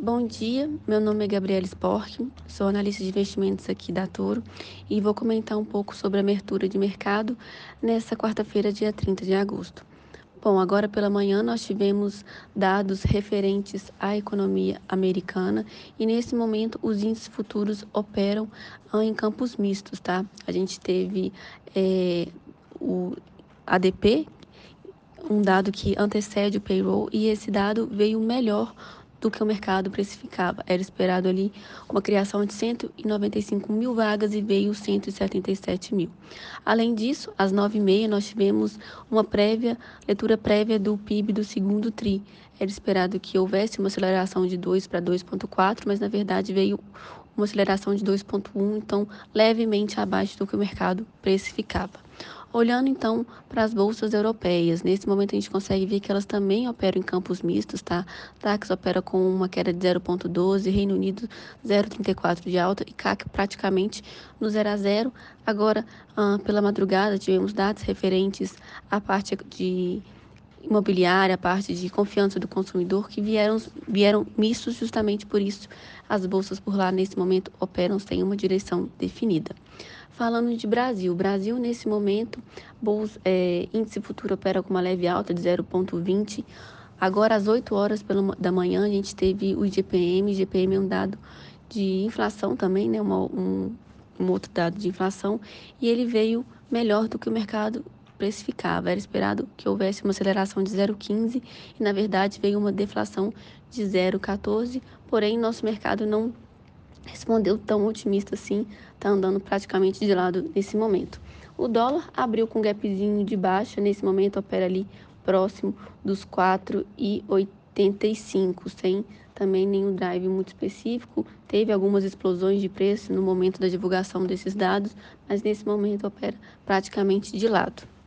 Bom dia, meu nome é Gabriela Spork, sou analista de investimentos aqui da Toro e vou comentar um pouco sobre a abertura de mercado nessa quarta-feira, dia 30 de agosto. Bom, agora pela manhã nós tivemos dados referentes à economia americana e nesse momento os índices futuros operam ah, em campos mistos, tá? A gente teve é, o ADP, um dado que antecede o payroll e esse dado veio melhor do que o mercado precificava. Era esperado ali uma criação de 195 mil vagas e veio 177 mil. Além disso, às 9h30 nós tivemos uma prévia, leitura prévia do PIB do segundo TRI. Era esperado que houvesse uma aceleração de 2 para 2,4, mas na verdade veio uma aceleração de 2,1, então levemente abaixo do que o mercado precificava. Olhando então para as bolsas europeias, nesse momento a gente consegue ver que elas também operam em campos mistos, tá? DAX opera com uma queda de 0,12, Reino Unido 0,34 de alta e CAC praticamente no 0 a 0. Agora, ah, pela madrugada, tivemos dados referentes à parte de imobiliária, a parte de confiança do consumidor, que vieram, vieram mistos justamente por isso. As bolsas por lá, nesse momento, operam sem uma direção definida. Falando de Brasil, Brasil, nesse momento, bolsa, é, índice futuro opera com uma leve alta de 0,20. Agora, às 8 horas da manhã, a gente teve o IGPM. IGPM é um dado de inflação também, né? Um, um outro dado de inflação. E ele veio melhor do que o mercado precificava. Era esperado que houvesse uma aceleração de 0,15 e, na verdade, veio uma deflação de 0,14. Porém, nosso mercado não respondeu tão otimista assim, está andando praticamente de lado nesse momento. O dólar abriu com um gapzinho de baixa, nesse momento opera ali próximo dos 4,85, sem também nenhum drive muito específico. Teve algumas explosões de preço no momento da divulgação desses dados, mas nesse momento opera praticamente de lado.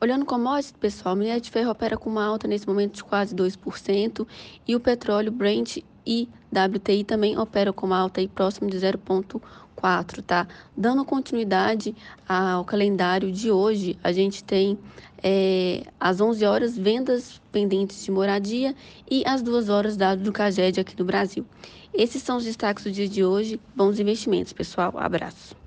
Olhando commodities, pessoal, o minério de ferro opera com uma alta nesse momento de quase 2% e o petróleo Brent e WTI também operam com uma alta aí próximo de 0,4, tá? Dando continuidade ao calendário de hoje, a gente tem é, às 11 horas vendas pendentes de moradia e às 2 horas dados do CAGED aqui no Brasil. Esses são os destaques do dia de hoje. Bons investimentos, pessoal. Abraço.